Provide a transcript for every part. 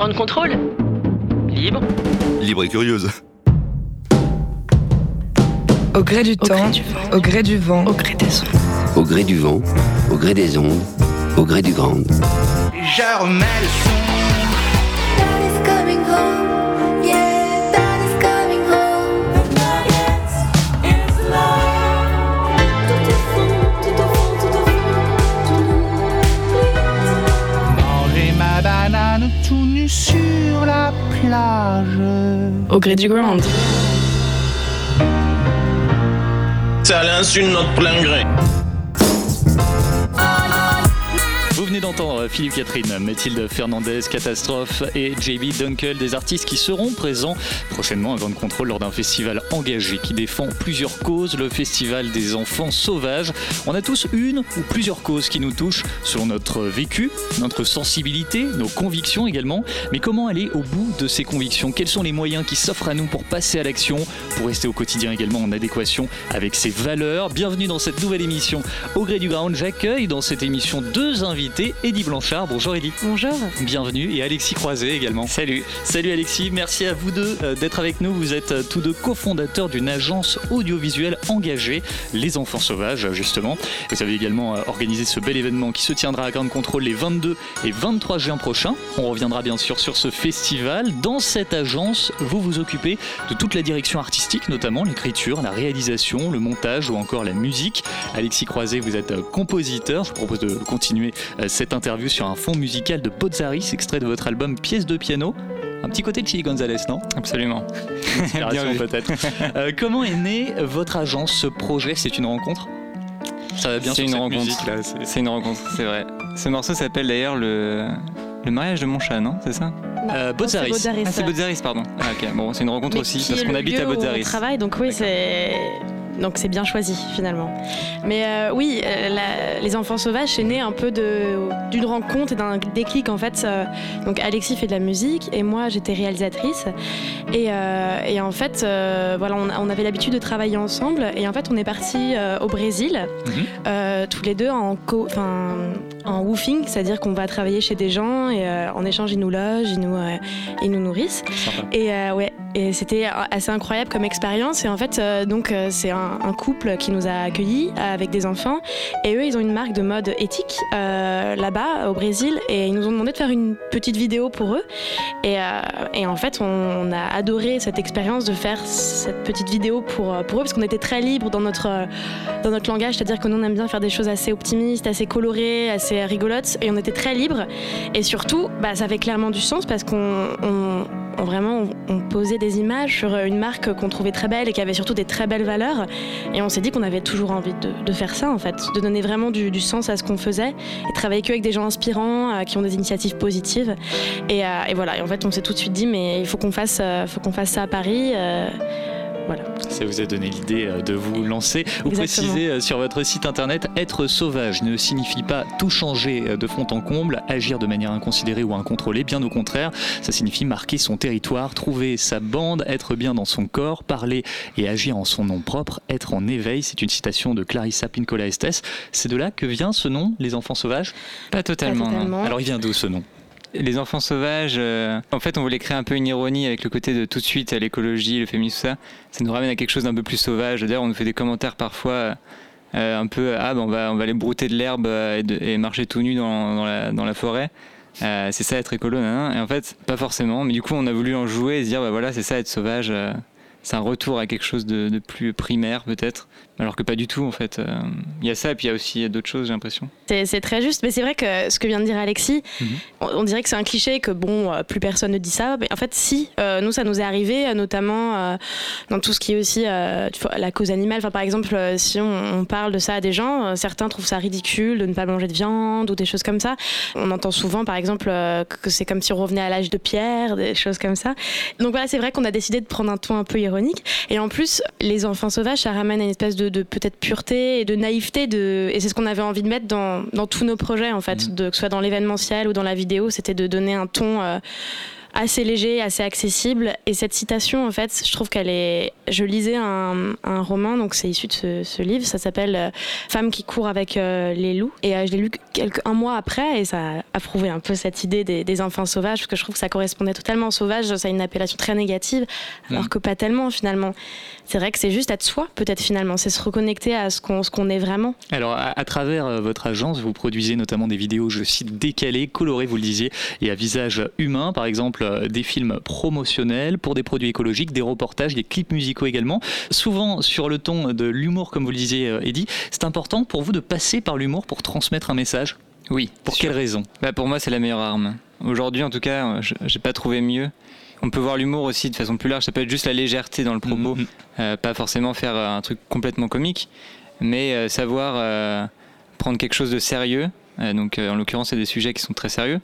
Grande contrôle Libre. Libre et curieuse. Au gré du temps, au gré du vent, Au gré des ondes. Au gré du vent, au gré des ondes, au gré du grand. Je remets le son. Sur la plage. Au gré du ground. Ça l'insulte notre plein gré. Venez d'entendre Philippe Catherine, Mathilde Fernandez, Catastrophe et JB Dunkel, des artistes qui seront présents prochainement à Grande Contrôle lors d'un festival engagé qui défend plusieurs causes, le Festival des enfants sauvages. On a tous une ou plusieurs causes qui nous touchent selon notre vécu, notre sensibilité, nos convictions également. Mais comment aller au bout de ces convictions? Quels sont les moyens qui s'offrent à nous pour passer à l'action, pour rester au quotidien également en adéquation avec ses valeurs? Bienvenue dans cette nouvelle émission Au gré du ground. J'accueille dans cette émission deux invités. Eddie Blanchard, bonjour Eddie. Bonjour. Bienvenue et Alexis Croiset également. Salut. Salut Alexis, merci à vous deux euh, d'être avec nous. Vous êtes euh, tous deux cofondateurs d'une agence audiovisuelle engagée, Les Enfants Sauvages justement. Vous avez également euh, organisé ce bel événement qui se tiendra à Grande Contrôle les 22 et 23 juin prochains. On reviendra bien sûr sur ce festival. Dans cette agence, vous vous occupez de toute la direction artistique, notamment l'écriture, la réalisation, le montage ou encore la musique. Alexis Croiset, vous êtes euh, compositeur. Je vous propose de continuer euh, cette interview sur un fond musical de Bozzaris, extrait de votre album Pièce de piano. Un petit côté de Chili Gonzalez, non? Absolument. Inspiration peut-être. Euh, comment est né votre agence, ce projet? C'est une rencontre? Ça va bien C'est sur une cette rencontre. musique, là, c'est- une rencontre, c'est vrai. Ce morceau s'appelle d'ailleurs le... le mariage de mon chat, non? C'est ça? Euh, Bozzaris. Bozzaris. Ah, c'est Bozzaris, pardon. Ah, ok. Bon, c'est une rencontre Mais aussi parce qu'on habite à où on Bozzaris. travaille, donc oui, c'est donc c'est bien choisi finalement. Mais euh, oui, euh, la- les enfants sauvages, c'est né un peu d'une rencontre et d'un déclic en fait. Euh, donc Alexis fait de la musique et moi j'étais réalisatrice et, et en fait voilà on, on avait l'habitude de travailler ensemble et en fait on est parti au Brésil Mhm. tous les deux en co- en woofing, c'est-à-dire qu'on va travailler chez des gens et euh, en échange ils nous logent, ils nous euh, ils nous nourrissent. Sympa. Et euh, ouais, et c'était assez incroyable comme expérience. Et en fait, euh, donc euh, c'est un, couple qui nous a accueillis euh, avec des enfants. Et eux, ils ont une marque de mode éthique là-bas au Brésil. Et ils nous ont demandé de faire une petite vidéo pour eux. Et, et en fait, on, a adoré cette expérience de faire cette petite vidéo pour, pour eux parce qu'on était très libre dans notre dans notre langage, c'est-à-dire que nous on aime bien faire des choses assez optimistes, assez colorées, assez rigolotes. Et on était très libre. Et surtout, bah, ça avait clairement du sens parce qu'on on- on- vraiment on, posait des images sur une marque qu'on trouvait très belle et qui avait surtout des très belles valeurs. Et on s'est dit qu'on avait toujours envie de, faire ça en fait, de donner vraiment du, sens à ce qu'on faisait et travailler que avec des gens inspirants euh, qui ont des initiatives positives. Et, euh, et voilà. Et en fait, on s'est tout de suite dit mais il faut qu'on fasse, euh, faut qu'on fasse ça à Paris. Voilà. Ça vous a donné l'idée euh, de vous lancer. Vous Exactement. précisez euh, sur votre site internet être sauvage ne signifie pas tout changer euh, de fond en comble, agir de manière inconsidérée ou incontrôlée. Bien au contraire, ça signifie marquer son territoire, trouver sa bande, être bien dans son corps, parler et agir en son nom propre, être en éveil. C'est une citation de Clarissa Pinkola Estes. C'est de là que vient ce nom, les enfants sauvages? Pas totalement. Pas non. totalement. Alors il vient d'où ce nom? Les enfants sauvages, euh, en fait, on voulait créer un peu une ironie avec le côté de tout de suite à l'écologie, le féminisme, tout ça. Ça nous ramène à quelque chose d'un peu plus sauvage. D'ailleurs, on nous fait des commentaires parfois euh, un peu ah, ben, on, va, on va aller brouter de l'herbe euh, et, et marcher tout nu dans, dans la, dans la forêt. Euh, c'est ça être écolo, nanana. et en fait, pas forcément. Mais du coup, on a voulu en jouer et se dire bah voilà, c'est ça être sauvage. C'est un retour à quelque chose de, de plus primaire, peut-être. Alors que pas du tout, en fait. Euh, Il y a ça, et puis il y a aussi d'autres choses, j'ai l'impression. C'est très juste, mais c'est vrai que ce que vient de dire Alexis, Mhm. on, on dirait que c'est un cliché, que bon, euh, plus personne ne dit ça. Mais en fait, si, euh, nous, ça nous est arrivé, notamment dans tout ce qui est aussi la cause animale. Enfin, par exemple, si on, on parle de ça à des gens, certains trouvent ça ridicule de ne pas manger de viande ou des choses comme ça. On entend souvent, par exemple, que c'est comme si on revenait à l'âge de pierre, des choses comme ça. Donc voilà, c'est vrai qu'on a décidé de prendre un ton un peu ironique. Et en plus, les enfants sauvages, ça ramène à une espèce de, de peut-être pureté et de naïveté. De... Et c'est ce qu'on avait envie de mettre dans, dans tous nos projets, en fait, de, que ce soit dans l'événementiel ou dans la vidéo, c'était de donner un ton. euh, assez léger, assez accessible. Et cette citation, en fait, je trouve qu'elle est. Je lisais un, un roman, donc c'est issu de ce, ce livre, ça s'appelle euh, Femme qui court avec euh, les loups. Et euh, je l'ai lu quelques, un mois après, et ça a approuvé un peu cette idée des, des enfants sauvages, parce que je trouve que ça correspondait totalement au sauvage. Ça a une appellation très négative, alors Mm. que pas tellement finalement. C'est vrai que c'est juste être soi, peut-être finalement. C'est se reconnecter à ce qu'on qu'on est vraiment. Alors, à, à travers euh, votre agence, vous produisez notamment des vidéos, je cite, décalées, colorées, vous le disiez, et à visage humain, par exemple euh, des films promotionnels pour des produits écologiques, des reportages, des clips musicaux également, souvent sur le ton de l'humour, comme vous le disiez, euh, Eddy. C'est important pour vous de passer par l'humour pour transmettre un message Oui. Pour sûr. quelle raison? Bah, pour moi, c'est la meilleure arme. Aujourd'hui, en tout cas, euh, je- j'ai pas trouvé mieux. On peut voir l'humour aussi de façon plus large. Ça peut être juste la légèreté dans le propos, Mhm. Euh, pas forcément faire un truc complètement comique, mais euh, savoir euh, prendre quelque chose de sérieux. Donc, en l'occurrence, c'est des sujets qui sont très sérieux,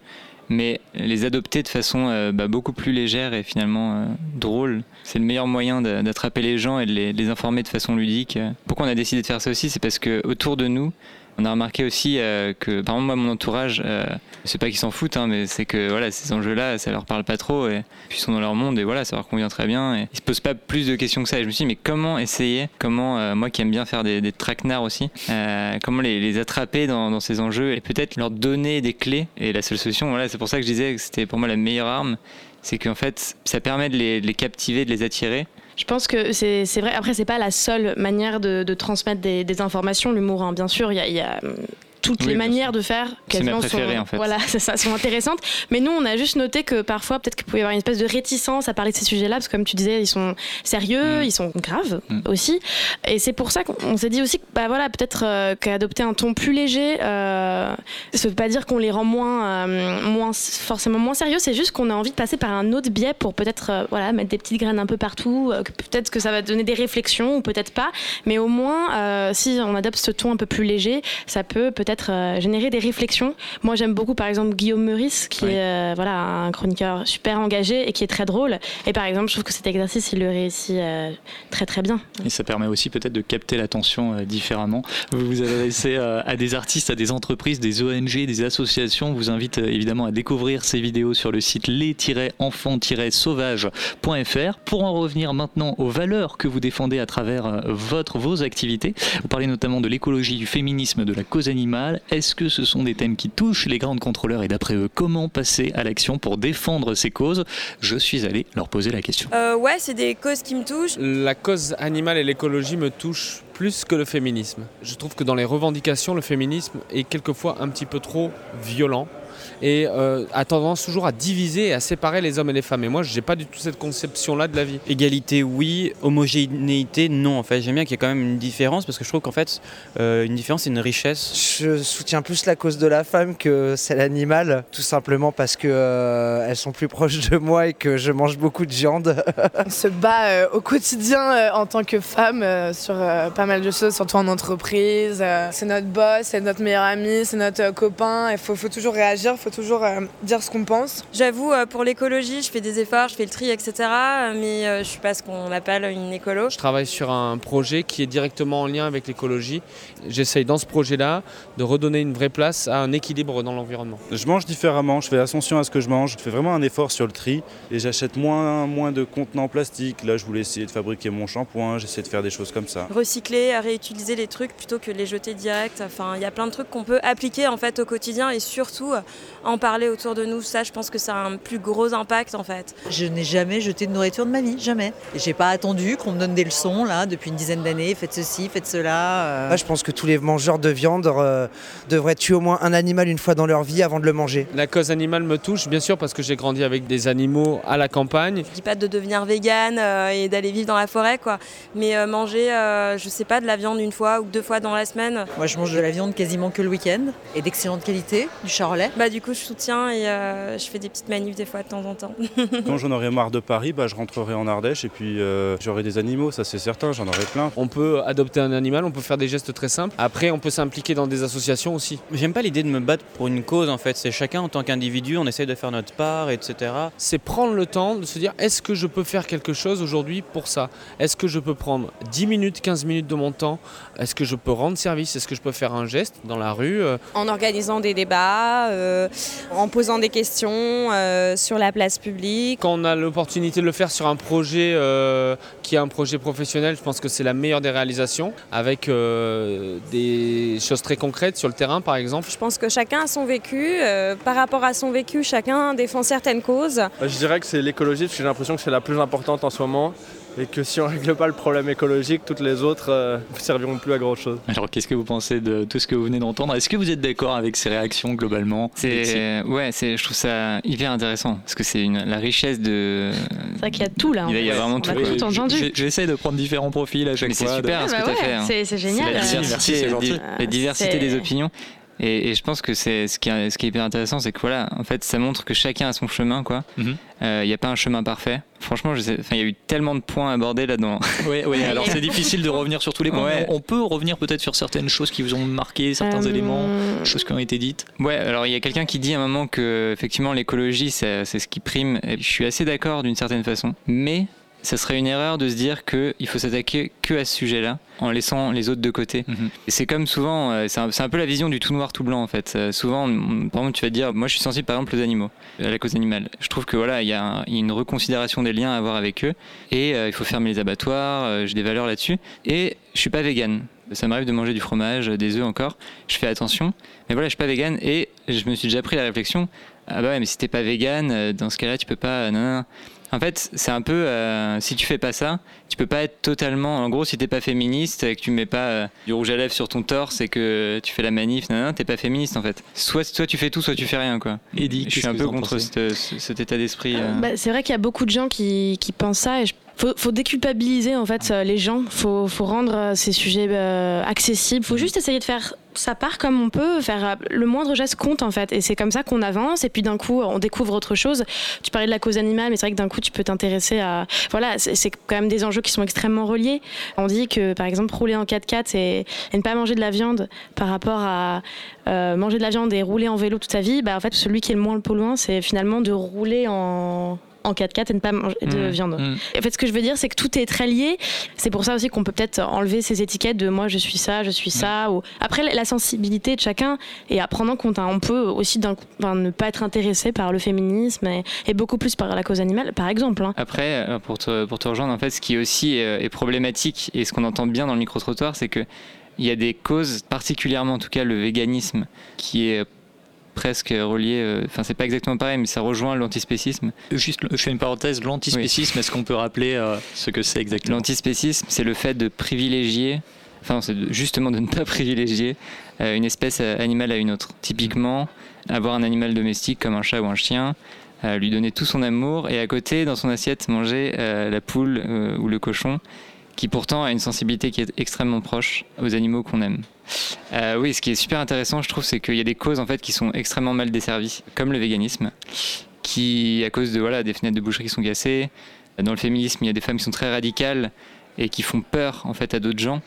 mais les adopter de façon euh, bah, beaucoup plus légère et finalement euh, drôle. C'est le meilleur moyen d'attraper les gens et de les, de les informer de façon ludique. Pourquoi on a décidé de faire ça aussi C'est parce que autour de nous, on a remarqué aussi euh, que, par exemple, moi, mon entourage, euh, c'est pas qu'ils s'en foutent, hein, mais c'est que voilà, ces enjeux-là, ça leur parle pas trop, et puis ils sont dans leur monde, et voilà, ça leur convient très bien. Et ils se posent pas plus de questions que ça. Et je me suis dit, mais comment essayer, comment, euh, moi qui aime bien faire des, des traquenards aussi, euh, comment les, attraper dans, ces enjeux et peut-être leur donner des clés. Et la seule solution, voilà, c'est pour ça que je disais que c'était pour moi la meilleure arme, c'est qu'en fait, ça permet de les captiver, de les attirer. Je pense que c'est vrai. Après, c'est pas la seule manière de, transmettre des, informations, l'humour. hein. Bien sûr, il y a, toutes Oui, les manières de faire. Quasiment sont, en fait. Voilà, ça, sont intéressantes. Mais nous, on a juste noté que parfois, peut-être qu'il pouvait y avoir une espèce de réticence à parler de ces sujets-là, parce que comme tu disais, ils sont sérieux, Mm. ils sont graves Mm. aussi. Et c'est pour ça qu'on on s'est dit aussi que, bah voilà, peut-être euh, qu'adopter un ton plus léger, euh, ça veut pas dire qu'on les rend moins, euh, moins forcément moins sérieux. C'est juste qu'on a envie de passer par un autre biais pour peut-être, euh, voilà, mettre des petites graines un peu partout. euh, peut-être que ça va donner des réflexions ou peut-être pas. Mais au moins, euh, si on adopte ce ton un peu plus léger, ça peut peut-être euh, générer des réflexions. Moi, j'aime beaucoup, par exemple, Guillaume Meurice, qui Oui. est euh, voilà, un chroniqueur super engagé et qui est très drôle. Et par exemple, je trouve que cet exercice, il le réussit euh, très très bien. Et ça permet aussi peut-être de capter l'attention différemment. Vous vous adressez à des artistes, à des entreprises, des ONG, des associations. On vous invite évidemment à découvrir ces vidéos sur le site les-enfants-sauvages.fr. Pour en revenir maintenant aux valeurs que vous défendez à travers votre, vos activités, vous parlez notamment de l'écologie, du féminisme, de la cause animale. Est-ce que ce sont des thèmes qui touchent les grandes contrôleurs et d'après eux, comment passer à l'action pour défendre ces causes? Je suis allé leur poser la question. Euh, ouais, c'est des causes qui me touchent. La cause animale et l'écologie me touchent plus que le féminisme. Je trouve que dans les revendications, le féminisme est quelquefois un petit peu trop violent et euh, a tendance toujours à diviser et à séparer les hommes et les femmes. Et moi, je n'ai pas du tout cette conception-là de la vie. Égalité, oui. Homogénéité, non. En fait, j'aime bien qu'il y ait quand même une différence parce que je trouve qu'en fait, euh, une différence, c'est une richesse. Je soutiens plus la cause de la femme que celle animale, tout simplement parce que euh, elles sont plus proches de moi et que je mange beaucoup de viande. On se bat euh, au quotidien euh, en tant que femme euh, sur euh, pas mal de choses, surtout en entreprise. Euh, c'est notre boss, c'est notre meilleur ami, c'est notre euh, copain. Il faut, faut toujours réagir, il faut toujours euh, dire ce qu'on pense. J'avoue, euh, pour l'écologie, je fais des efforts, je fais le tri, etc. Mais euh, je suis pas ce qu'on appelle une écolo. Je travaille sur un projet qui est directement en lien avec l'écologie. J'essaye dans ce projet-là de redonner une vraie place à un équilibre dans l'environnement. Je mange différemment, je fais attention à ce que je mange. Je fais vraiment un effort sur le tri et j'achète moins, moins de contenants en plastique. Là, je voulais essayer de fabriquer mon shampoing, j'essaie de faire des choses comme ça. Recycler, à réutiliser les trucs plutôt que de les jeter direct. Enfin, il y a plein de trucs qu'on peut appliquer en fait au quotidien et surtout euh, en parler autour de nous. Ça, je pense que ça a un plus gros impact en fait. Je n'ai jamais jeté de nourriture de ma vie, jamais. Et j'ai pas attendu qu'on me donne des leçons là depuis une dizaine d'années. Faites ceci, faites cela. euh. Là, je pense que tous les mangeurs de viande euh, devraient tuer au moins un animal une fois dans leur vie avant de le manger. La cause animale me touche, bien sûr, parce que j'ai grandi avec des animaux à la campagne. Je dis pas de devenir végane euh, et d'aller vivre dans la forêt, quoi. Mais euh, manger, euh, je sais pas, de la viande une fois ou deux fois dans la semaine. Moi, je mange de la viande quasiment que le week-end et d'excellente qualité, du charolais. Bah du coup, je soutiens et euh, je fais des petites manifs des fois de temps en temps. Quand j'en aurai marre de Paris, bah, je rentrerai en Ardèche et puis euh, j'aurai des animaux, ça c'est certain, j'en aurai plein. On peut adopter un animal, on peut faire des gestes très simples. Après, on peut s'impliquer dans des associations aussi. J'aime pas l'idée de me battre pour une cause en fait. C'est chacun en tant qu'individu, on essaye de faire notre part, etc. C'est prendre le temps de se dire est-ce que je peux faire quelque chose aujourd'hui pour ça? Est-ce que je peux prendre 10 minutes, 15 minutes de mon temps? Est-ce que je peux rendre service? Est-ce que je peux faire un geste dans la rue euh, En organisant des débats, euh, en posant des questions euh, sur la place publique. Quand on a l'opportunité de le faire sur un projet euh, qui est un projet professionnel, je pense que c'est la meilleure des réalisations, avec euh, des choses très concrètes sur le terrain par exemple. Je pense que chacun a son vécu. euh, par rapport à son vécu, chacun défend certaines causes. Je dirais que c'est l'écologie parce que j'ai l'impression que c'est la plus importante en ce moment et que si on règle pas le problème écologique, toutes les autres euh, ne serviront plus à grand chose. Alors, qu'est-ce que vous pensez de tout ce que vous venez d'entendre? Est-ce que vous êtes d'accord avec ces réactions globalement? C'est ouais, c'est je trouve ça hyper intéressant parce que c'est une la richesse de. C'est vrai qu'il y a tout là. Il y a- il y a vraiment On tout, tout entendu. J'essaie de prendre différents profils à chaque Mais c'est fois. super de- ce Ah que bah tu as fait. hein. c'est- c'est génial. la Merci, diversité, merci, c'est gentil. la diversité C'est- des opinions. Et, et je pense que c'est ce qui est, ce qui est hyper intéressant, c'est que voilà, en fait, ça montre que chacun a son chemin, quoi. Il Mhm. n'y a pas un chemin parfait. Franchement, il y a eu tellement de points abordés là-dedans. Oui, oui, alors c'est difficile de revenir sur tous les points. Ouais. On peut revenir peut-être sur certaines choses qui vous ont marqué, certains Euh, éléments, choses qui ont été dites. Ouais, alors il y a quelqu'un qui dit à un moment que effectivement l'écologie c'est c'est ce qui prime. Et je suis assez d'accord d'une certaine façon, mais ça serait une erreur de se dire qu'il faut s'attaquer que à ce sujet-là en laissant les autres de côté. Et c'est comme souvent, euh, c'est un, peu la vision du tout noir tout blanc en fait. Euh, souvent, on- par exemple, tu vas te dire, moi je suis sensible par exemple aux animaux, à la cause animale. Je trouve que voilà, il y, a y une reconsidération des liens à avoir avec eux et euh, il faut fermer les abattoirs. euh, J'ai des valeurs là-dessus et je suis pas vegan. Ça m'arrive de manger du fromage, des œufs encore. Je fais attention. Mais voilà, je suis pas vegan et je me suis déjà pris la réflexion. Ah bah ouais, mais si t'es pas vegan, dans ce cas-là, tu peux pas. non, non, non. En fait, c'est un peu. euh, si tu fais pas ça, tu peux pas être totalement. En gros, si t'es pas féministe et que tu mets pas euh, du rouge à lèvres sur ton torse et que tu fais la manif, non, non, t'es pas féministe en fait. Soit, soit tu fais tout, soit tu fais rien quoi. Eddie, je suis un que peu contre pensez cette- ce- cet état d'esprit. euh. Bah, c'est vrai qu'il y a beaucoup de gens qui, qui pensent ça et je- faut, faut déculpabiliser en fait euh, les gens. Faut, faut rendre euh, ces sujets euh, accessibles. Faut juste essayer de faire sa part comme on peut, faire euh, le moindre geste compte en fait. Et c'est comme ça qu'on avance. Et puis d'un coup, on découvre autre chose. Tu parlais de la cause animale, mais c'est vrai que d'un coup, tu peux t'intéresser à. Voilà, c'est quand même des enjeux qui sont extrêmement reliés. On dit que par exemple, rouler en 4x4 et, ne pas manger de la viande par rapport à euh, manger de la viande et rouler en vélo toute sa vie, bah en fait, celui qui est le moins polluant, c'est finalement de rouler en en 4x4 et ne pas manger de Mmh, viande. mmh. En fait, ce que je veux dire, c'est que tout est très lié. C'est pour ça aussi qu'on peut peut-être enlever ces étiquettes de moi je suis ça, je suis ça. Ou... Après, la- sensibilité de chacun et à prendre en compte. hein. On peut aussi enfin, ne pas être intéressé par le féminisme et, et beaucoup plus par la cause animale, par exemple. hein. Après, euh, pour te, pour te rejoindre, en fait, ce qui aussi euh, est problématique et ce qu'on entend bien dans le micro-trottoir, c'est que il y a des causes, particulièrement en tout cas le véganisme, qui est presque relié, euh, enfin c'est pas exactement pareil, mais ça rejoint l'antispécisme. Juste, je fais une parenthèse, l'antispécisme, est-ce qu'on peut rappeler euh, ce que c'est exactement? L'antispécisme, c'est le fait de privilégier, enfin c'est justement de ne pas privilégier euh, une espèce animale à une autre. Typiquement, avoir un animal domestique comme un chat ou un chien, euh, lui donner tout son amour et à côté, dans son assiette, manger la poule ou le cochon, qui pourtant a une sensibilité qui est extrêmement proche aux animaux qu'on aime. Euh, oui, ce qui est super intéressant, je trouve, c'est qu'il y a des causes en fait qui sont extrêmement mal desservies, comme le véganisme, qui, à cause de voilà des fenêtres de boucherie qui sont cassées, dans le féminisme, il y a des femmes qui sont très radicales et qui font peur en fait à d'autres gens.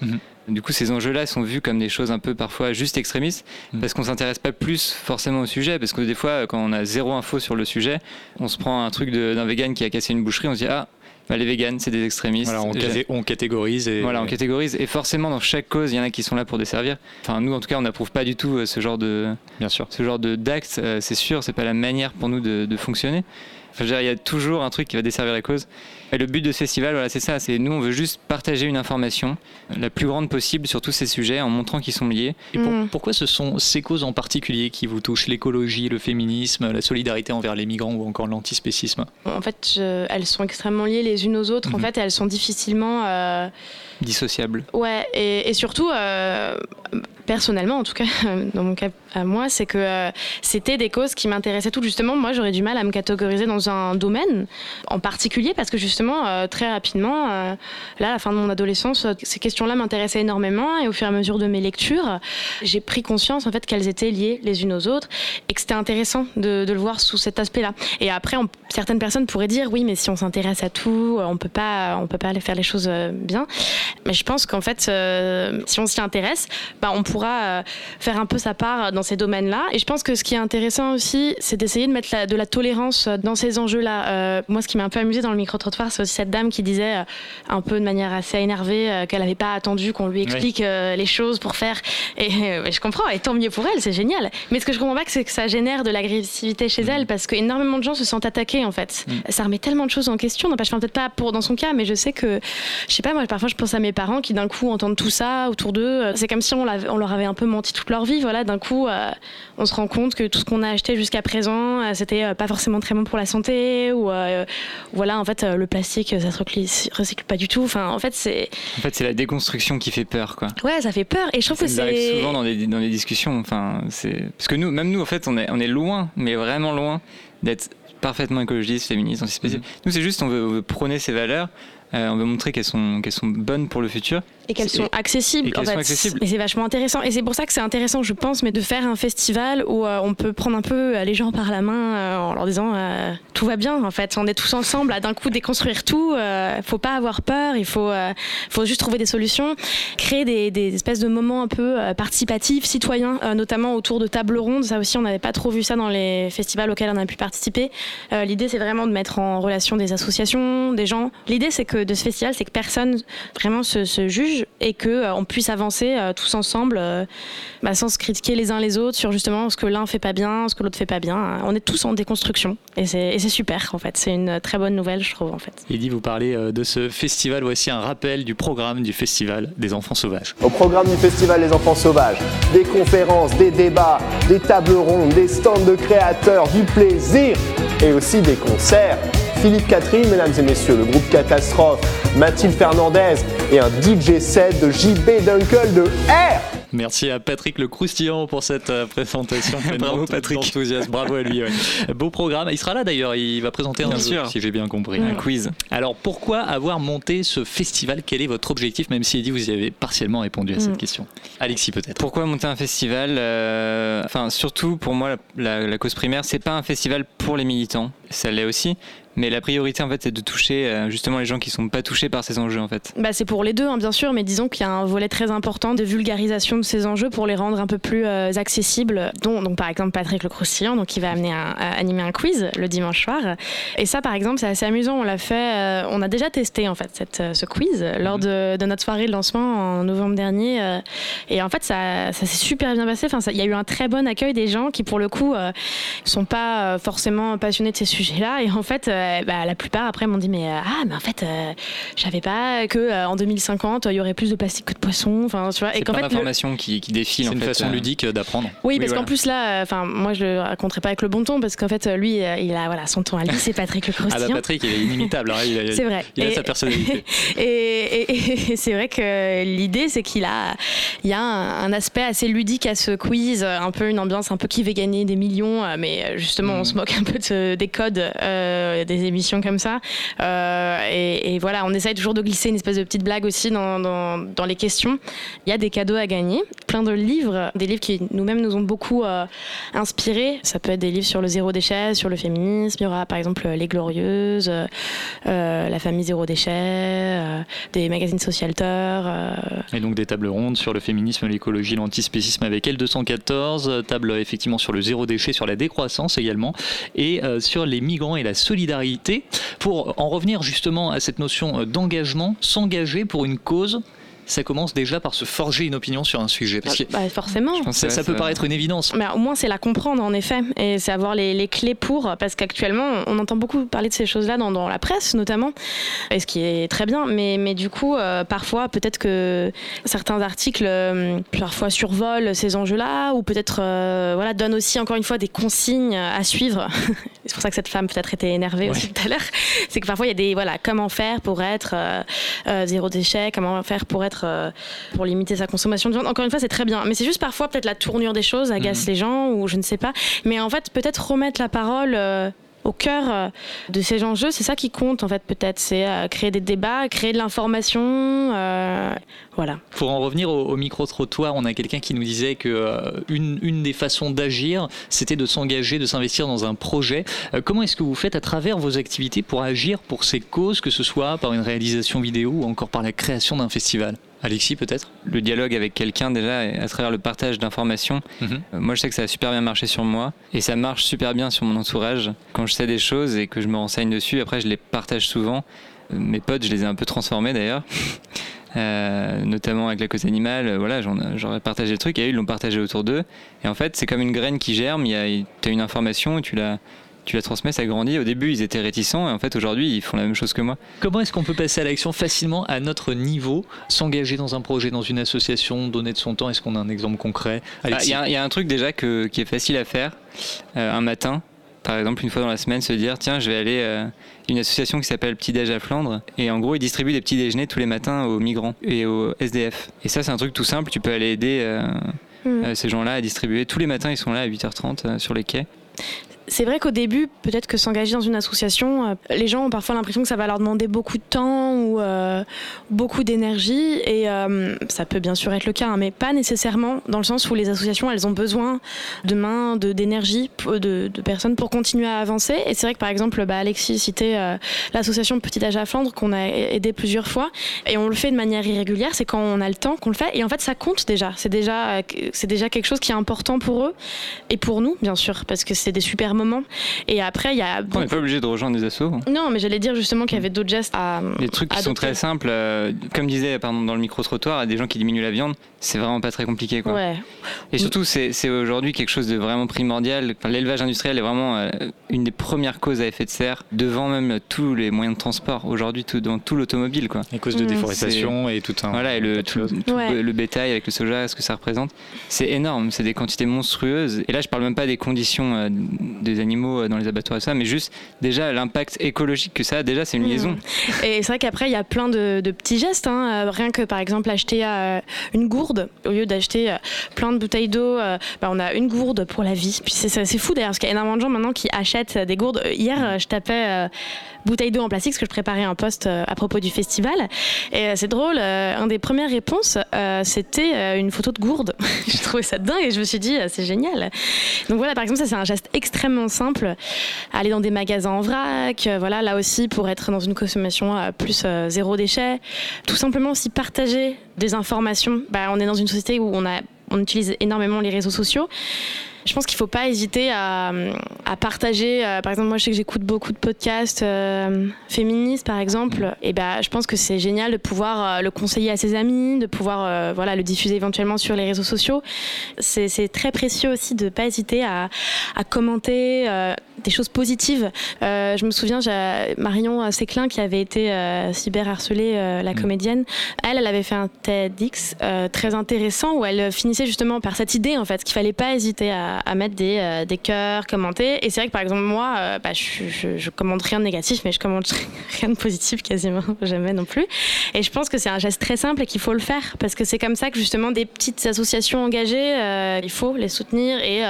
Du coup, ces enjeux-là sont vus comme des choses un peu parfois juste extrémistes, parce qu'on s'intéresse pas plus forcément au sujet, parce que des fois, quand on a zéro info sur le sujet, on se prend un truc d'un vegan qui a cassé une boucherie, on se dit ah. Bah, les véganes, c'est des extrémistes. Voilà, on, catégorise et voilà, on catégorise et forcément dans chaque cause, il y en a qui sont là pour desservir. Enfin, nous en tout cas, on n'approuve pas du tout euh, ce genre de, bien sûr, ce genre de d'acte. euh, c'est sûr, c'est pas la manière pour nous de, de fonctionner. Enfin, je veux dire, il y a toujours un truc qui va desservir la cause. Et le but de ce festival, voilà, c'est ça. C'est nous, on veut juste partager une information la plus grande possible sur tous ces sujets en montrant qu'ils sont liés. Et pour- pourquoi ce sont ces causes en particulier qui vous touchent L'écologie, le féminisme, la solidarité envers les migrants ou encore l'antispécisme? En fait, je- elles sont extrêmement liées les unes aux autres. En fait, et elles sont difficilement. euh, Dissociables. Ouais, et, et surtout, euh, personnellement, en tout cas, dans mon cas à moi, c'est que euh, c'était des causes qui m'intéressaient toutes. Justement, moi, j'aurais du mal à me catégoriser dans un domaine en particulier parce que justement, euh, très rapidement, euh, là, à la fin de mon adolescence, ces questions-là m'intéressaient énormément et au fur et à mesure de mes lectures, j'ai pris conscience en fait qu'elles étaient liées les unes aux autres et que c'était intéressant de, le voir sous cet aspect-là. Et après, certaines personnes pourraient dire oui, mais si on s'intéresse à tout, on peut pas, on peut pas aller faire les choses bien. Mais je pense qu'en fait, si on s'y intéresse, bah, on pourra pourra euh, faire un peu sa part dans ces domaines-là. Et je pense que ce qui est intéressant aussi, c'est d'essayer de mettre la- de la tolérance dans ces enjeux-là. Euh, moi, ce qui m'a un peu amusé dans le micro-trottoir, c'est aussi cette dame qui disait, euh, un peu de manière assez énervée, euh, qu'elle n'avait pas attendu qu'on lui explique les choses pour faire. Et je comprends, et tant mieux pour elle, c'est génial. Mais ce que je comprends pas, c'est que ça génère de l'agressivité chez elle, parce qu'énormément de gens se sentent attaqués, en fait. Ça remet tellement de choses en question. N'empêche, enfin, peut-être pas pour dans son cas, mais je sais que, je sais pas, moi, parfois, je pense à mes parents qui d'un coup entendent tout ça autour d'eux. C'est comme si on, on leur avait un peu menti toute leur vie. Voilà, d'un coup, euh, on se rend compte que tout ce qu'on a acheté jusqu'à présent, euh, c'était euh, pas forcément très bon pour la santé, ou euh, voilà, en fait, euh, le plastique, ça se recycle, recycle pas du tout. Enfin, en fait, c'est, En fait, c'est la déconstruction qui fait peur, quoi. ouais, ça fait peur. Et je trouve Ça que nous arrive c'est souvent dans des, dans des discussions. Enfin, c'est parce que nous, même nous, en fait, on est, on est loin, mais vraiment loin d'être parfaitement écologiste, féministe, antispéciste. Nous, c'est juste, on veut, on veut prôner ces valeurs. Euh, on veut montrer qu'elles sont, qu'elles sont bonnes pour le futur. et qu'elles sont accessibles. et en fait. sont accessibles. Et c'est vachement intéressant. Et c'est pour ça que c'est intéressant, je pense, mais de faire un festival où euh, on peut prendre un peu euh, les gens par la main en leur disant tout va bien. En fait, on est tous ensemble à d'un coup déconstruire tout. Euh, faut pas avoir peur. Il faut, faut juste trouver des solutions, créer des, des espèces de moments un peu participatifs, citoyens, notamment autour de tables rondes. Ça aussi, on n'avait pas trop vu ça dans les festivals auxquels on a pu participer. L'idée, c'est vraiment de mettre en relation des associations, des gens. L'idée, c'est que de ce festival, c'est que personne vraiment se, se juge et que euh, on puisse avancer euh, tous ensemble, euh, bah, sans se critiquer les uns les autres sur justement ce que l'un fait pas bien, ce que l'autre fait pas bien. On est tous en déconstruction et c'est et c'est super en fait. C'est une très bonne nouvelle, je trouve en fait. Eddy, vous parlez euh, de ce festival. Voici un rappel du programme du Festival des enfants sauvages. Au programme du Festival des enfants sauvages, des conférences, des débats, des tables rondes, des stands de créateurs, du plaisir et aussi des concerts. Philippe Catherine, mesdames et messieurs, le groupe Catastrophe, Mathilde Fernandez et un DJ set de JB Dunkel de R. Merci à Patrick Le Croustillant pour cette euh, présentation. Bravo Patrick. Enthousiasme. Bravo à lui. ouais. Beau programme. Il sera là d'ailleurs. Il va présenter un Bien jeu, sûr. si j'ai bien compris. Un quiz. Alors pourquoi avoir monté ce festival? Quel est votre objectif? Même si Eddy vous y avez partiellement répondu à cette Mm. question. Alexis peut-être. Pourquoi monter un festival euh, Enfin, surtout pour moi, la, la- la cause primaire, c'est pas un festival pour les militants. Ça l'est aussi. Mais la priorité, en fait, c'est de toucher euh, justement les gens qui sont pas touchés par ces enjeux, en fait. Bah, c'est pour les deux, hein, bien sûr, mais disons qu'il y a un volet très important de vulgarisation de ces enjeux pour les rendre un peu plus euh, accessibles. Dont, donc, par exemple, Patrick Le Croustillant, donc, qui va amener un, à animer un quiz le dimanche soir. Et ça, par exemple, c'est assez amusant. On l'a fait, euh, on a déjà testé en fait cette, euh, ce quiz lors de, de notre soirée de lancement en novembre dernier. euh, et en fait, ça, ça s'est super bien passé. Enfin, il y a eu un très bon accueil des gens qui, pour le coup, euh, sont pas euh, forcément passionnés de ces sujets-là. Et en fait, euh, bah, la plupart après m'ont dit mais euh, ah, mais en fait, euh, je savais pas que euh, en 2050 il y aurait plus de plastique que de poissons. Enfin, tu vois. C'est Et qu'en fait, le- d'informations qui, qui défilent, C'est en une fait. façon euh. ludique d'apprendre. Oui, parce voilà. qu'en plus là, euh, enfin moi je le raconterai pas avec le bon ton parce qu'en fait lui euh, il a voilà son ton à lui, c'est Patrick Le Ah bah. Patrick, il est inimitable. hein. Il a, C'est vrai. Il a Et- sa personnalité. et, et- et c'est vrai que l'idée, c'est qu'il a, il y a un, un aspect assez ludique à ce quiz, un peu une ambiance un peu qui veut gagner des millions, mais justement, Mm. on se moque un peu de des codes euh, des émissions comme ça. Euh, et, voilà, on essaye toujours de glisser une espèce de petite blague aussi dans, les questions. Il y a des cadeaux à gagner, plein de livres, des livres qui nous-mêmes nous ont beaucoup euh, inspirés. Ça peut être des livres sur le zéro déchet, sur le féminisme. Il y aura par exemple Les Glorieuses, euh, La famille zéro déchet, des magazines Socialteur. euh, Et donc des tables rondes sur le féminisme, l'écologie, l'antispécisme avec L214, euh, table effectivement sur le zéro déchet, sur la décroissance également, et sur les migrants et la solidarité. Pour en revenir justement à cette notion euh, d'engagement, s'engager pour une cause. Ça commence déjà par se forger une opinion sur un sujet. Parce que bah, forcément. ça, ça peut paraître une évidence. Mais au moins, c'est la comprendre, en effet. Et c'est avoir les, les clés pour. Parce qu'actuellement, on entend beaucoup parler de ces choses-là dans, dans la presse, notamment. Et ce qui est très bien. Mais, mais du coup, euh, parfois, peut-être que certains articles, euh, parfois, survolent ces enjeux-là. Ou peut-être, euh, voilà, donnent aussi, encore une fois, des consignes à suivre. c'est pour ça que cette femme, peut-être, était énervée aussi tout à l'heure. C'est que parfois, il y a des. Voilà, comment faire pour être euh, euh, zéro déchet Comment faire pour être. euh, pour limiter sa consommation de viande. Encore une fois, c'est très bien. Mais c'est juste parfois, peut-être, la tournure des choses agace les gens ou je ne sais pas. Mais en fait, peut-être remettre la parole. Au cœur euh, de ces enjeux, c'est ça qui compte en fait peut-être, c'est euh, créer des débats, créer de l'information, euh, voilà. Pour en revenir au, micro-trottoir, on a quelqu'un qui nous disait que une, des façons d'agir, c'était de s'engager, de s'investir dans un projet. Comment est-ce que vous faites à travers vos activités pour agir pour ces causes, que ce soit par une réalisation vidéo ou encore par la création d'un festival? Alexis, peut-être Le dialogue avec quelqu'un, déjà, à travers le partage d'informations. Mhm. Euh, Moi, je sais que ça a super bien marché sur moi et ça marche super bien sur mon entourage. Quand je sais des choses et que je me renseigne dessus, après, je les partage souvent. Euh, Mes potes, je les ai un peu transformés d'ailleurs. Euh, notamment avec la cause animale, euh, voilà, j'en j'aurais partagé des trucs et eux, ils l'ont partagé autour d'eux. Et en fait, c'est comme une graine qui germe, tu as une information et tu la, tu la transmets, ça grandit. Au début, ils étaient réticents et en fait, aujourd'hui, ils font la même chose que moi. Comment est-ce qu'on peut passer à l'action facilement à notre niveau, s'engager dans un projet, dans une association, donner de son temps? Est-ce qu'on a un exemple concret? Ah, Il Alexis y, a- il y a un truc déjà que- qui est facile à faire euh, un matin. Par exemple, une fois dans la semaine, se dire tiens, je vais aller euh, à une association qui s'appelle Petit Déj à Flandre. Et en gros, ils distribuent des petits déjeuners tous les matins aux migrants et aux SDF. Et ça, c'est un truc tout simple. Tu peux aller aider euh, Mhm. euh, ces gens-là à distribuer. Tous les matins, ils sont là à 8h30 euh, sur les quais. C'est vrai qu'au début, peut-être que s'engager dans une association, euh, les gens ont parfois l'impression que ça va leur demander beaucoup de temps ou euh, beaucoup d'énergie. Et euh, ça peut bien sûr être le cas, hein, mais pas nécessairement dans le sens où les associations, elles ont besoin de mains, de- d'énergie, de, de personnes pour continuer à avancer. Et c'est vrai que par exemple, bah, Alexis citait l'association Petit Âge à Flandre qu'on a aidé plusieurs fois. Et on le fait de manière irrégulière, c'est quand on a le temps qu'on le fait. Et en fait, ça compte déjà. C'est déjà, c'est déjà quelque chose qui est important pour eux et pour nous, bien sûr, parce que c'est des super moments. Et après, il y a. On n'est pas obligé de rejoindre des assos. hein. Non, mais j'allais dire justement qu'il y avait d'autres gestes à. Des trucs qui sont très simples, euh, comme disait pardon, dans le micro-trottoir, à des gens qui diminuent la viande, c'est vraiment pas très compliqué. Quoi. Ouais. Et surtout, c'est aujourd'hui quelque chose de vraiment primordial. Enfin, L'élevage industriel est vraiment euh, une des premières causes à effet de serre, devant même tous les moyens de transport, aujourd'hui, tout, dans tout l'automobile. quoi. Les causes de Mm. déforestation et tout un. Voilà, et le, tout, tout Ouais. le- le bétail avec le soja, ce que ça représente, c'est énorme, c'est des quantités monstrueuses. Et là, je parle même pas des conditions euh, des animaux euh, dans les abattoirs et ça, mais juste déjà l'impact écologique que ça a, déjà, c'est une Mhm. liaison. Et c'est vrai qu'après, il y a plein de, de petits gestes. hein. Euh, Rien que par exemple acheter euh, une gourde, au lieu d'acheter plein de bouteilles d'eau, bah, on a une gourde pour la vie. Puis c'est fou d'ailleurs, parce qu'il y a énormément de gens maintenant qui achètent des gourdes. Hier, je tapais bouteille d'eau en plastique, parce que je préparais un post euh, à propos du festival. Et c'est drôle, un des premières réponses, c'était une photo de gourde. J'ai trouvé ça dingue et je me suis dit, c'est génial. Donc voilà, par exemple, ça c'est un geste extrêmement simple. Aller dans des magasins en vrac, euh, voilà, là aussi pour être dans une consommation euh, plus euh, zéro déchet. Tout simplement aussi partager des informations. Bah, on est dans une société où on, a, on utilise énormément les réseaux sociaux. Je pense qu'il ne faut pas hésiter à, partager. euh, par exemple, moi, je sais que j'écoute beaucoup de podcasts euh, féministes, par exemple. Et ben, je pense que c'est génial de pouvoir euh, le conseiller à ses amis, de pouvoir voilà, le diffuser éventuellement sur les réseaux sociaux. C'est très précieux aussi de ne pas hésiter à, commenter des choses positives. Euh, je me souviens, Marion Séclin qui avait été euh, cyberharcelée, euh, la comédienne. Elle, elle avait fait un TEDx euh, très intéressant où elle finissait justement par cette idée en fait qu'il fallait pas hésiter à, à mettre des, des cœurs, commenter. Et c'est vrai que par exemple moi, bah, je, je, je commente rien de négatif, mais je commente rien de positif quasiment jamais non plus. Et je pense que c'est un geste très simple et qu'il faut le faire parce que c'est comme ça que justement des petites associations engagées, il faut les soutenir et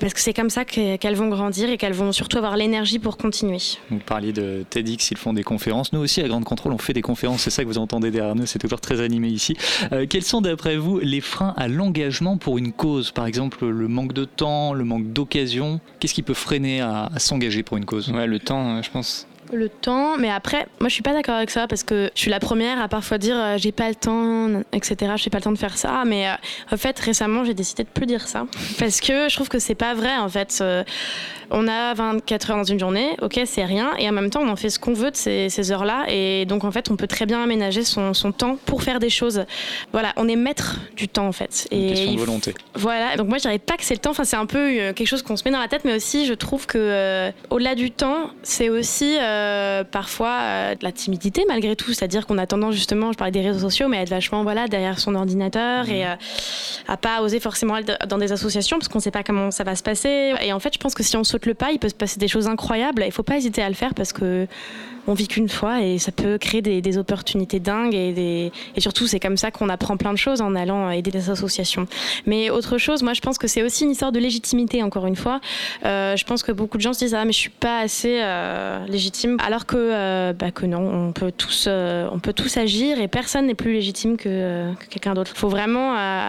parce que c'est comme ça que- qu'elles vont grandir et qu'elles vont surtout avoir l'énergie pour continuer. Vous parliez de TEDx, ils font des conférences. Nous aussi, à Grande Contrôle, on fait des conférences. C'est ça que vous entendez derrière nous. C'est toujours très animé ici. Euh, quels sont, d'après vous, les freins à l'engagement pour une cause? Par exemple, le manque de temps, le manque d'occasion. Qu'est-ce qui peut freiner à, à s'engager pour une cause? Ouais, le temps, euh, je pense. Le temps, mais après, moi je suis pas d'accord avec ça parce que je suis la première à parfois dire euh, j'ai pas le temps, etc. J'ai pas le temps de faire ça, mais euh, en fait récemment j'ai décidé de plus dire ça parce que je trouve que c'est pas vrai en fait. Euh, on a 24 heures dans une journée, ok c'est rien, et en même temps on en fait ce qu'on veut de ces, ces heures-là, et donc en fait on peut très bien aménager son, son temps pour faire des choses. Voilà, on est maître du temps en fait. Une Et question de il faut- volonté. voilà, donc moi je dirais pas que c'est le temps, enfin c'est un peu euh, quelque chose qu'on se met dans la tête, mais aussi je trouve que euh, au-delà du temps, c'est aussi euh, parfois euh, de la timidité malgré tout, c'est-à-dire qu'on a tendance justement, je parlais des réseaux sociaux, mais à être vachement voilà derrière son ordinateur et euh, à pas oser forcément aller dans des associations parce qu'on sait pas comment ça va se passer. Et en fait, je pense que si on saute le pas, il peut se passer des choses incroyables. Il faut pas hésiter à le faire parce que on vit qu'une fois et ça peut créer des, opportunités dingues et, surtout c'est comme ça qu'on apprend plein de choses en allant aider des associations. Mais autre chose, moi je pense que c'est aussi une histoire de légitimité encore une fois. Euh, je pense que beaucoup de gens se disent ah mais je suis pas assez euh, légitime alors que euh, bah, que non, on peut tous euh, on peut tous agir et personne n'est plus légitime que, euh, que quelqu'un d'autre. Il faut vraiment euh,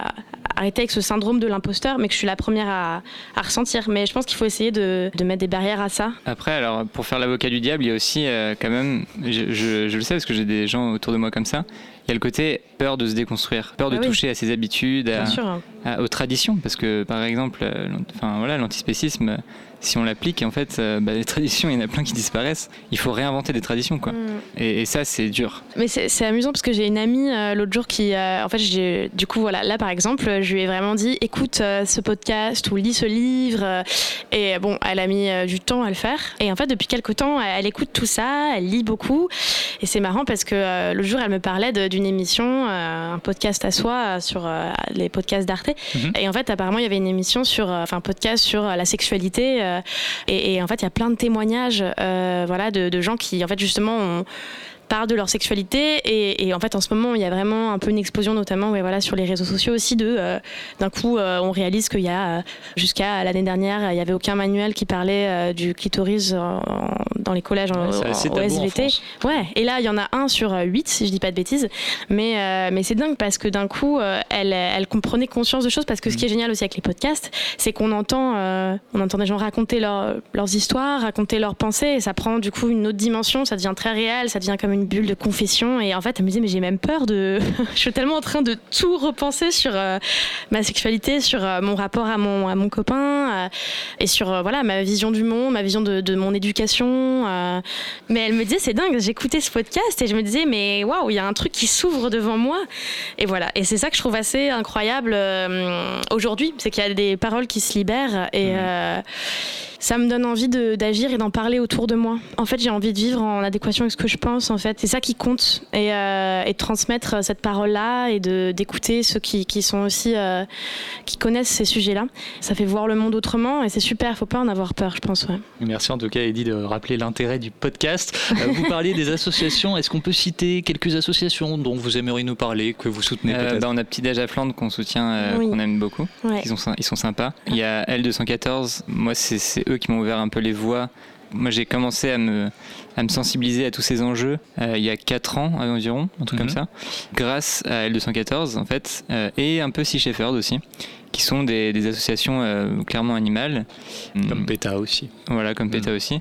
arrêter avec ce syndrome de l'imposteur, mais que je suis la première à, à ressentir. Mais je pense qu'il faut essayer de, de mettre des barrières à ça. Après, alors pour faire l'avocat du diable, il y a aussi euh, quand même, je, je- je le sais parce que j'ai des gens autour de moi comme ça, il y a le côté peur de se déconstruire, peur de Ah oui. toucher à ses habitudes, à, aux traditions. Parce que, par exemple, euh, enfin, voilà, l'antispécisme, si on l'applique, en fait, euh, bah, les traditions, il y en a plein qui disparaissent. Il faut réinventer des traditions, quoi. Mm. Et, et ça, c'est dur. Mais c'est amusant parce que j'ai une amie euh, l'autre jour qui, euh, en fait, j'ai, du coup, voilà, là par exemple, je lui ai vraiment dit, écoute ce podcast ou lis ce livre. et bon, elle a mis du temps à le faire. Et en fait, depuis quelques temps, elle, elle écoute tout ça, elle lit beaucoup. Et c'est marrant parce que l'autre jour, elle me parlait d'une émission, un podcast à soi sur les podcasts d'Arte. Et en fait, apparemment, il y avait une émission sur, enfin, un podcast sur la sexualité. Euh, et, en fait, il y a plein de témoignages, euh, voilà, de, de gens qui, en fait, justement, ont parlent de leur sexualité et, et en fait en ce moment il y a vraiment un peu une explosion notamment ouais, voilà, sur les réseaux sociaux aussi de euh, d'un coup euh, on réalise qu'il y a euh, jusqu'à l'année dernière il n'y avait aucun manuel qui parlait du clitoris en- dans les collèges en, Ouais, en- au tabou en SVT ouais et là il y en a un sur huit si je dis pas de bêtises. Mais, mais c'est dingue parce que d'un coup elle, elle comprenait conscience de choses parce que ce qui est génial aussi avec les podcasts c'est qu'on entend on entend des gens raconter leur- leurs histoires raconter leurs pensées et ça prend du coup une autre dimension ça devient très réel ça devient comme une bulle de confession et en fait elle me disait mais j'ai même peur de je suis tellement en train de tout repenser sur euh, ma sexualité sur euh, mon rapport à mon à mon copain euh, et sur voilà ma vision du monde ma vision de, de mon éducation mais elle me disait c'est dingue j'écoutais ce podcast et je me disais mais waouh il y a un truc qui s'ouvre devant moi. Et voilà. Et c'est ça que je trouve assez incroyable aujourd'hui c'est qu'il y a des paroles qui se libèrent et euh, ça me donne envie de- d'agir et d'en parler autour de moi. En fait, j'ai envie de vivre en adéquation avec ce que je pense. En fait, c'est ça qui compte et, euh, et de transmettre cette parole-là et d'écouter ceux qui, qui sont aussi euh, qui connaissent ces sujets-là. Ça fait voir le monde autrement et c'est super. Faut pas en avoir peur, je pense. Ouais. Merci en tout cas, Eddie, de rappeler l'intérêt du podcast. Euh, vous parliez des associations. Est-ce qu'on peut citer quelques associations dont vous aimeriez nous parler, que vous soutenez Euh, peut-être bah, on a Petit Déj à Flandre qu'on soutient, euh, Oui. qu'on aime beaucoup. Ouais. Ils, sont, ils sont sympas. Il y a L214. Moi, c'est c'est eux qui m'ont ouvert un peu les voies. Moi, j'ai commencé à me, à me sensibiliser à tous ces enjeux euh, il y a 4 ans environ, un truc Mhm. comme ça, grâce à L214 en fait, euh, et un peu Sea Shepherd aussi, qui sont des, des associations euh, clairement animales. Comme PETA aussi. Voilà, comme PETA aussi.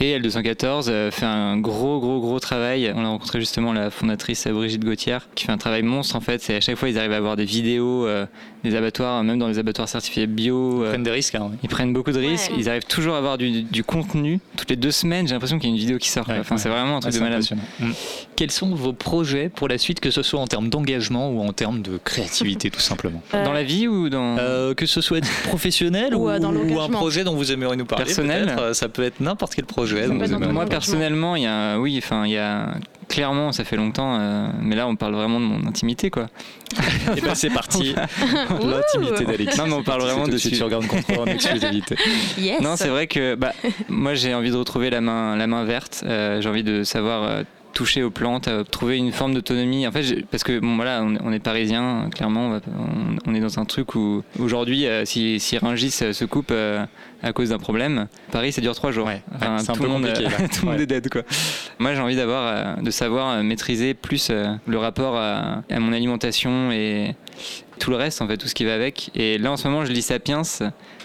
Et L214 euh, fait un gros, gros, gros travail. On a rencontré justement la fondatrice euh, Brigitte Gauthier, qui fait un travail monstre en fait. C'est à chaque fois, ils arrivent à avoir des vidéos euh, des abattoirs, même dans les abattoirs certifiés bio. Ils prennent des risques. hein, oui. Ils prennent beaucoup de risques. Ouais. Ils arrivent toujours à avoir du, du contenu. Toutes les deux semaines, j'ai l'impression qu'il y a une vidéo qui sort. enfin, ouais. c'est vraiment un truc Ouais, de malade. Mm. Quels sont vos projets pour la suite, que ce soit en termes d'engagement ou en termes de créativité, tout simplement? Euh, Dans la vie ou dans Euh, Que ce soit professionnel Ou, ou, euh, dans ou un projet dont vous aimeriez nous parler. Personnel peut-être. Euh, Ça peut être n'importe quel projet. Moi personnellement, il y a, oui, enfin, il y a clairement, ça fait longtemps, euh, mais là, on parle vraiment de mon intimité, quoi. Et ben c'est parti. L'intimité d'Alexis. Non, mais on parle vraiment de suite sur Grande Contrôle en exclusivité. Yes. Non, c'est vrai que bah, moi j'ai envie de retrouver la main, la main verte. Euh, j'ai envie de savoir euh, toucher aux plantes, trouver une forme d'autonomie. En fait, parce que bon, voilà, on, on est parisien, clairement, on, va- on- on est dans un truc où aujourd'hui, euh, si, si Rungis se coupe euh, à cause d'un problème, Paris, ça dure trois jours. Enfin, c'est un tout peu le monde, compliqué, là. tout le monde Ouais. est dead, quoi. Moi, j'ai envie d'avoir, euh, de savoir euh, maîtriser plus euh, le rapport à, à mon alimentation et tout le reste, en fait, tout ce qui va avec. Et là, en ce moment, je lis Sapiens,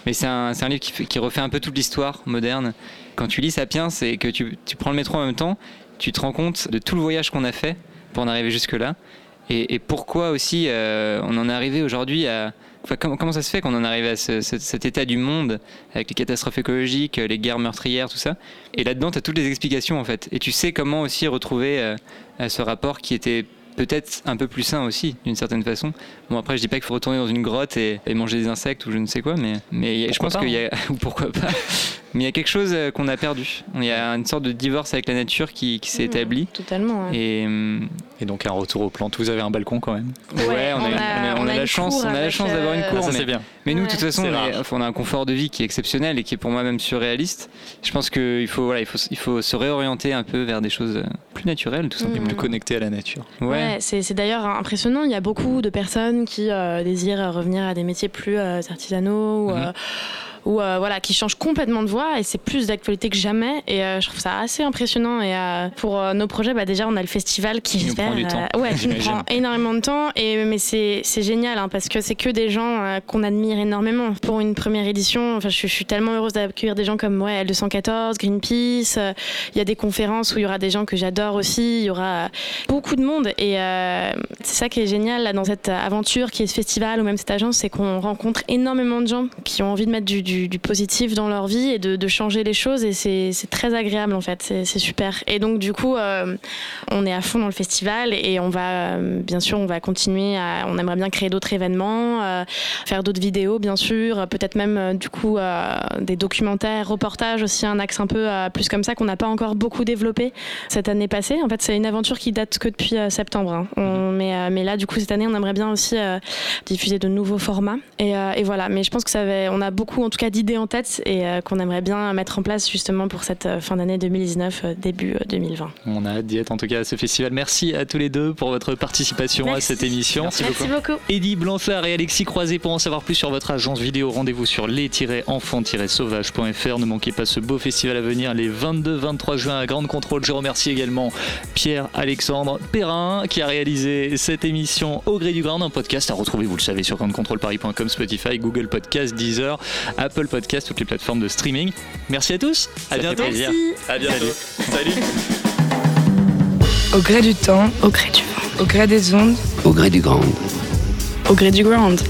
mais c'est un, livre qui, fait- qui refait un peu toute l'histoire moderne. Quand tu lis Sapiens et que tu, tu prends le métro en même temps, tu te rends compte de tout le voyage qu'on a fait pour en arriver jusque-là. Et, et pourquoi aussi euh, on en est arrivé aujourd'hui à. Enfin, comment, comment ça se fait qu'on en est arrivé à ce- ce- cet état du monde avec les catastrophes écologiques, les guerres meurtrières, tout ça? Et là-dedans, tu as toutes les explications en fait. Et tu sais comment aussi retrouver euh, ce rapport qui était peut-être un peu plus sain aussi, d'une certaine façon. Bon, après, je dis pas qu'il faut retourner dans une grotte et, et manger des insectes ou je ne sais quoi, mais, mais je pense qu'il y a. ou pourquoi pas Mais il y a quelque chose euh, qu'on a perdu. Il y a une sorte de divorce avec la nature qui, qui s'est établi. Totalement. ouais. Et, Et donc un retour aux plantes. Vous avez un balcon quand même. Ouais, on, a, on a- on a- on on a a la chance, on a la chance d'avoir une euh, cour. Ah, ça, mais, c'est bien. mais nous, de Ouais. toute façon, on, est- rare. enfin, on a un confort de vie qui est exceptionnel et qui est pour moi même surréaliste. Je pense qu'il faut, voilà, il faut, il faut se réorienter un peu vers des choses euh, plus naturelles, tout simplement. Plus connecté à la nature. Ouais, c'est c'est d'ailleurs impressionnant. Il y a beaucoup de personnes qui euh, désirent revenir à des métiers plus euh, artisanaux ou, Mhm. euh, où euh, voilà, qui changent complètement de voix et c'est plus d'actualité que jamais. Et euh, je trouve ça assez impressionnant. Et euh, pour nos projets, bah, déjà, on a le festival qui, Qui nous prend temps, ouais, qui nous prend énormément de temps. Et mais c'est génial hein, parce que c'est que des gens qu'on admire énormément. Pour une première édition, enfin, je, je suis tellement heureuse d'accueillir des gens comme ouais, L214, Greenpeace. Il y a des conférences où il y aura des gens que j'adore aussi. Il y aura beaucoup de monde et c'est ça qui est génial là, dans cette aventure qui est ce festival ou même cette agence, c'est qu'on rencontre énormément de gens qui ont envie de mettre du, du- du positif dans leur vie et de, de changer les choses et c'est très agréable en fait, c'est super. Et donc du coup, euh, on est à fond dans le festival et on va, euh, bien sûr, on va continuer à, on aimerait bien créer d'autres événements, euh, faire d'autres vidéos bien sûr, peut-être même du coup des documentaires, reportages aussi, un axe un peu plus comme ça qu'on n'a pas encore beaucoup développé cette année passée. En fait, c'est une aventure qui date que depuis septembre. hein. On- mais, mais là, du coup, cette année, on aimerait bien aussi diffuser de nouveaux formats. Et, et voilà, mais je pense que ça va, on a beaucoup en tout cas d'idées en tête et euh, qu'on aimerait bien mettre en place justement pour cette euh, fin d'année 2019, euh, début euh, 2020. On a hâte d'y être en tout cas à ce festival. Merci à tous les deux pour votre participation Merci. à cette émission. Merci Merci beaucoup. beaucoup. Eddie Blanchard et Alexis Croisé pour en savoir plus sur votre agence vidéo. Rendez-vous sur les-enfants-sauvages.fr. Ne manquez pas ce beau festival à venir les 22-23 juin à Grande Contrôle. Je remercie également Pierre-Alexandre Perrin qui a réalisé cette émission au gré du Grand, un podcast à retrouver, vous le savez, sur grandecontrôleparis.com, Spotify, Google Podcast, Deezer, Apple Podcast, toutes les plateformes de streaming. Merci à tous. À Ça fait bientôt. À bientôt. Salut. Au gré du temps, au gré du vent, au gré des ondes, Au gré du grand. Au gré du ground.